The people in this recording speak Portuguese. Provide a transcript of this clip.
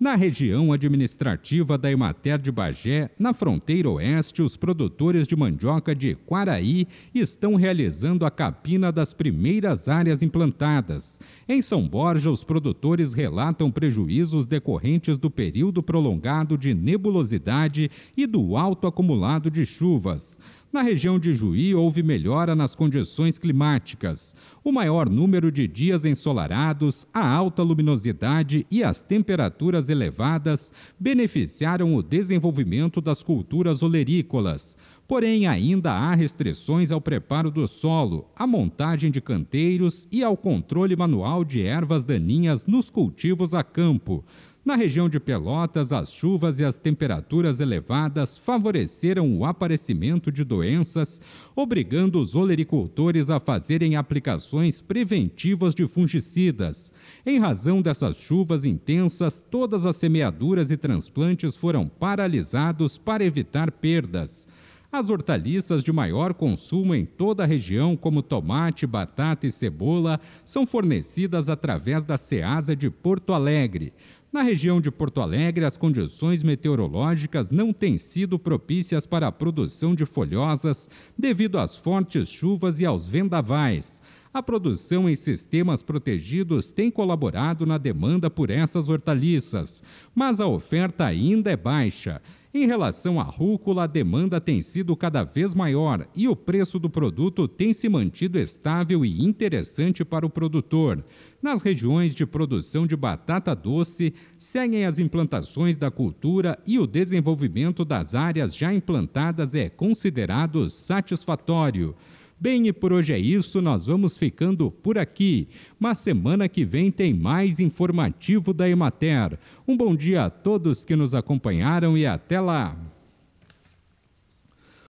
Na região administrativa da Emater de Bagé, na fronteira oeste, os produtores de mandioca de Quaraí estão realizando a capina das primeiras áreas implantadas. Em São Borja, os produtores relatam prejuízos decorrentes do período prolongado de nebulosidade e do alto acumulado de chuvas. Na região de Juí, houve melhora nas condições climáticas. O maior número de dias ensolarados, a alta luminosidade e as temperaturas elevadas beneficiaram o desenvolvimento das culturas olerícolas. Porém, ainda há restrições ao preparo do solo, à montagem de canteiros e ao controle manual de ervas daninhas nos cultivos a campo. Na região de Pelotas, as chuvas e as temperaturas elevadas favoreceram o aparecimento de doenças, obrigando os olericultores a fazerem aplicações preventivas de fungicidas. Em razão dessas chuvas intensas, todas as semeaduras e transplantes foram paralisados para evitar perdas. As hortaliças de maior consumo em toda a região, como tomate, batata e cebola, são fornecidas através da Ceasa de Porto Alegre. Na região de Porto Alegre, as condições meteorológicas não têm sido propícias para a produção de folhosas devido às fortes chuvas e aos vendavais. A produção em sistemas protegidos tem colaborado na demanda por essas hortaliças, mas a oferta ainda é baixa. Em relação à rúcula, a demanda tem sido cada vez maior e o preço do produto tem se mantido estável e interessante para o produtor. Nas regiões de produção de batata doce, seguem as implantações da cultura e o desenvolvimento das áreas já implantadas é considerado satisfatório. Bem, e por hoje é isso, nós vamos ficando por aqui. Mas semana que vem tem mais informativo da Emater. Um bom dia a todos que nos acompanharam e até lá!